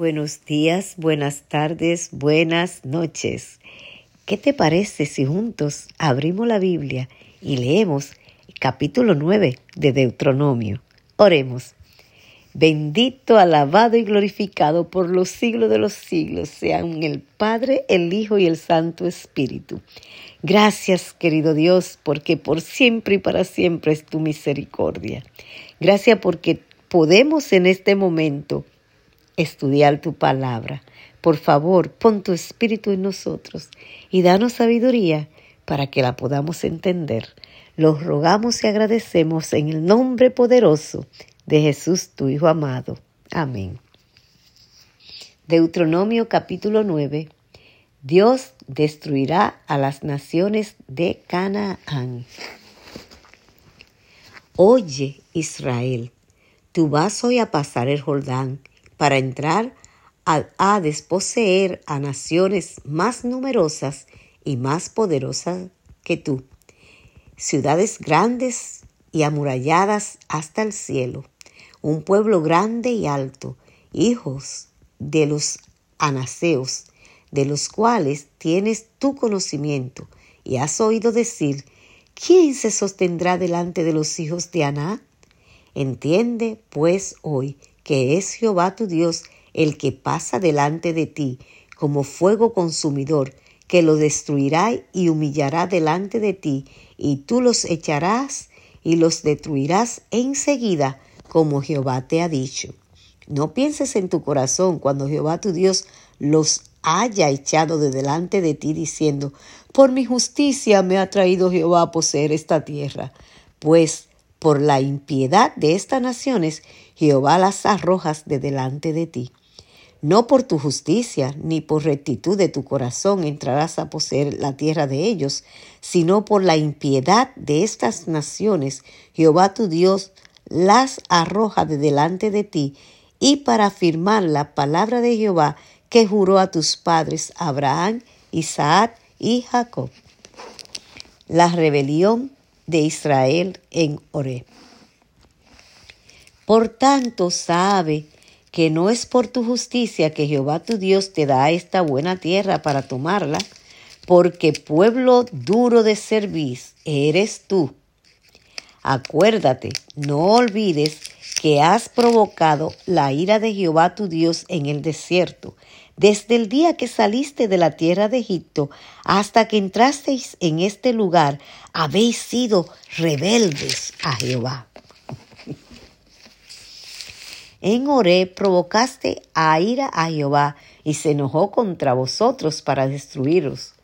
Buenos días, buenas tardes, buenas noches. ¿Qué te parece si juntos abrimos la Biblia y leemos el capítulo 9 de Deuteronomio? Oremos. Bendito, alabado y glorificado por los siglos de los siglos sean el Padre, el Hijo y el Santo Espíritu. Gracias, querido Dios, porque por siempre y para siempre es tu misericordia. Gracias porque podemos en este momento estudiar tu palabra. Por favor, pon tu espíritu en nosotros y danos sabiduría para que la podamos entender. Los rogamos y agradecemos en el nombre poderoso de Jesús, tu Hijo amado. Amén. Deuteronomio capítulo 9. Dios destruirá a las naciones de Canaán. Oye, Israel, tú vas hoy a pasar el Jordán para entrar a, desposeer a naciones más numerosas y más poderosas que tú, ciudades grandes y amuralladas hasta el cielo. Un pueblo grande y alto, hijos de los anaseos, de los cuales tienes tu conocimiento, y has oído decir, ¿quién se sostendrá delante de los hijos de Aná? Entiende, pues, hoy que es Jehová tu Dios el que pasa delante de ti como fuego consumidor, que lo destruirá y humillará delante de ti, y tú los echarás y los destruirás enseguida como Jehová te ha dicho. No pienses en tu corazón cuando Jehová tu Dios los haya echado de delante de ti diciendo, por mi justicia me ha traído Jehová a poseer esta tierra, pues por la impiedad de estas naciones Jehová las arrojas de delante de ti. No por tu justicia ni por rectitud de tu corazón entrarás a poseer la tierra de ellos, sino por la impiedad de estas naciones Jehová tu Dios las arroja de delante de ti, y para afirmar la palabra de Jehová que juró a tus padres Abraham, Isaac y Jacob. La rebelión de Israel en Oré. Por tanto, sabe que no es por tu justicia que Jehová tu Dios te da esta buena tierra para tomarla, porque pueblo duro de servir eres tú Acuérdate, no olvides que has provocado la ira de Jehová tu Dios en el desierto, desde el día que saliste de la tierra de Egipto hasta que entrasteis en este lugar, habéis sido rebeldes a Jehová. En Oré provocaste a ira a Jehová y se enojó contra vosotros para destruiros.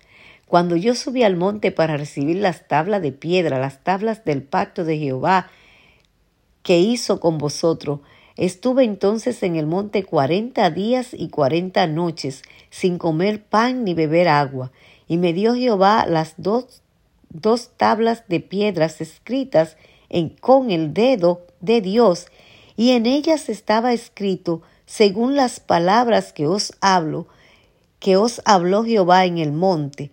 Cuando yo subí al monte para recibir las tablas de piedra, las tablas del pacto de Jehová que hizo con vosotros, estuve entonces en el monte cuarenta días y cuarenta noches, sin comer pan ni beber agua, y me dio Jehová las dos, dos tablas de piedras escritas en, con el dedo de Dios, y en ellas estaba escrito, según las palabras que os hablo, que os habló Jehová en el monte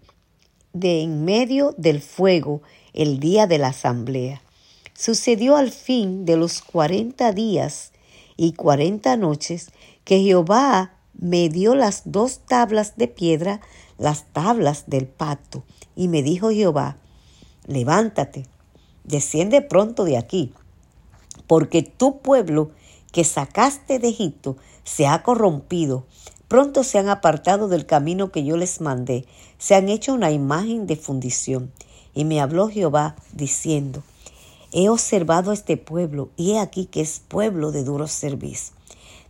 de en medio del fuego el día de la asamblea. Sucedió al fin de los cuarenta días y cuarenta noches que Jehová me dio las dos tablas de piedra, las tablas del pacto, y me dijo Jehová, levántate, desciende pronto de aquí, porque tu pueblo que sacaste de Egipto se ha corrompido. Pronto se han apartado del camino que yo les mandé, se han hecho una imagen de fundición. Y me habló Jehová diciendo, He observado a este pueblo, y he aquí que es pueblo de duro servicio.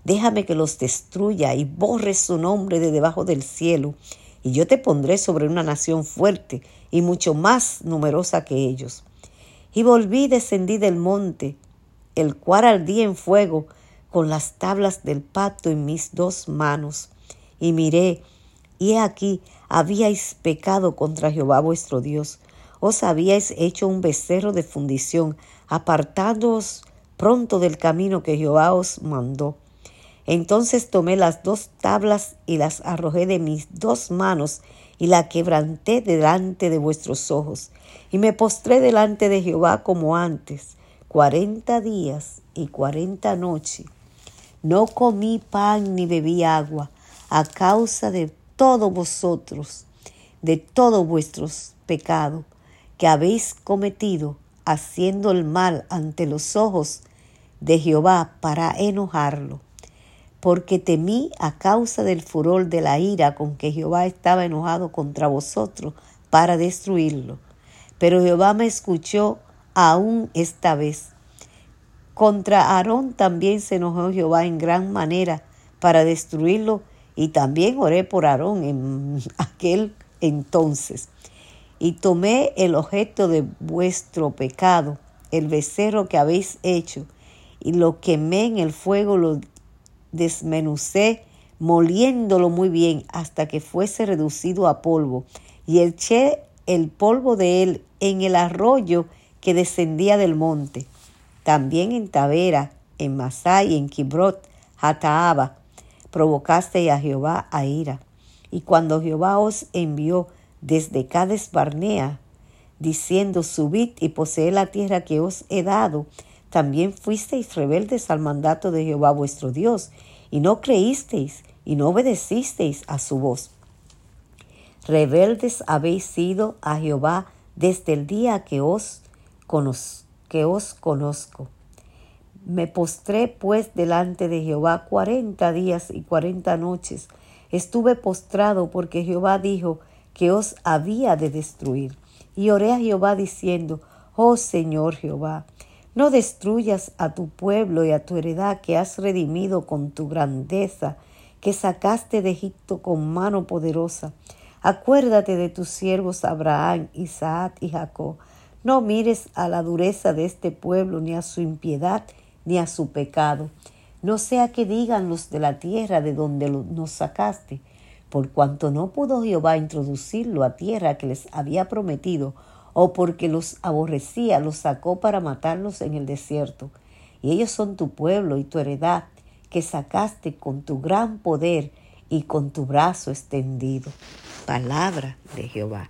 Déjame que los destruya y borre su nombre de debajo del cielo, y yo te pondré sobre una nación fuerte y mucho más numerosa que ellos. Y volví y descendí del monte, el cual ardía en fuego, con las tablas del pacto en mis dos manos y miré, y he aquí habíais pecado contra Jehová vuestro Dios, os habíais hecho un becerro de fundición, apartándoos pronto del camino que Jehová os mandó. Entonces tomé las dos tablas y las arrojé de mis dos manos y la quebranté delante de vuestros ojos. Y me postré delante de Jehová como antes, cuarenta días y cuarenta noches. no comí pan ni bebí agua a causa de todos vosotros, de todos vuestros pecados habéis cometido, haciendo el mal ante los ojos de Jehová para enojarlo. Porque temí a causa del furor de la ira con que Jehová estaba enojado contra vosotros para destruirlo. Pero Jehová me escuchó aún esta vez. Contra Aarón también se enojó Jehová en gran manera para destruirlo y también oré por Aarón en aquel entonces. Y tomé el objeto de vuestro pecado, el becerro que habéis hecho, y lo quemé en el fuego, lo desmenucé, moliéndolo muy bien hasta que fuese reducido a polvo, y eché el polvo de él en el arroyo que descendía del monte. También en Tavera, en Masai, en Kibrot, Hataaba, provocaste a Jehová a ira. Y cuando Jehová os envió desde Cades Barnea, diciendo, subid y poseed la tierra que os he dado, también fuisteis rebeldes al mandato de Jehová vuestro Dios, y no creísteis y no obedecisteis a su voz. Rebeldes habéis sido a Jehová desde el día que os, que os conozco. Me postré pues delante de Jehová cuarenta días y cuarenta noches. Estuve postrado porque Jehová dijo que os había de destruir. Y oré a Jehová diciendo, Oh Señor Jehová, no destruyas a tu pueblo y a tu heredad que has redimido con tu grandeza, que sacaste de Egipto con mano poderosa. Acuérdate de tus siervos Abraham, Isaac y Jacob. No mires a la dureza de este pueblo ni a su impiedad ni a su pecado. No sea que digan los de la tierra de donde nos sacaste, por cuanto no pudo Jehová introducirlo a tierra que les había prometido, o porque los aborrecía, los sacó para matarlos en el desierto. Y ellos son tu pueblo y tu heredad, que sacaste con tu gran poder y con tu brazo extendido. Palabra de Jehová.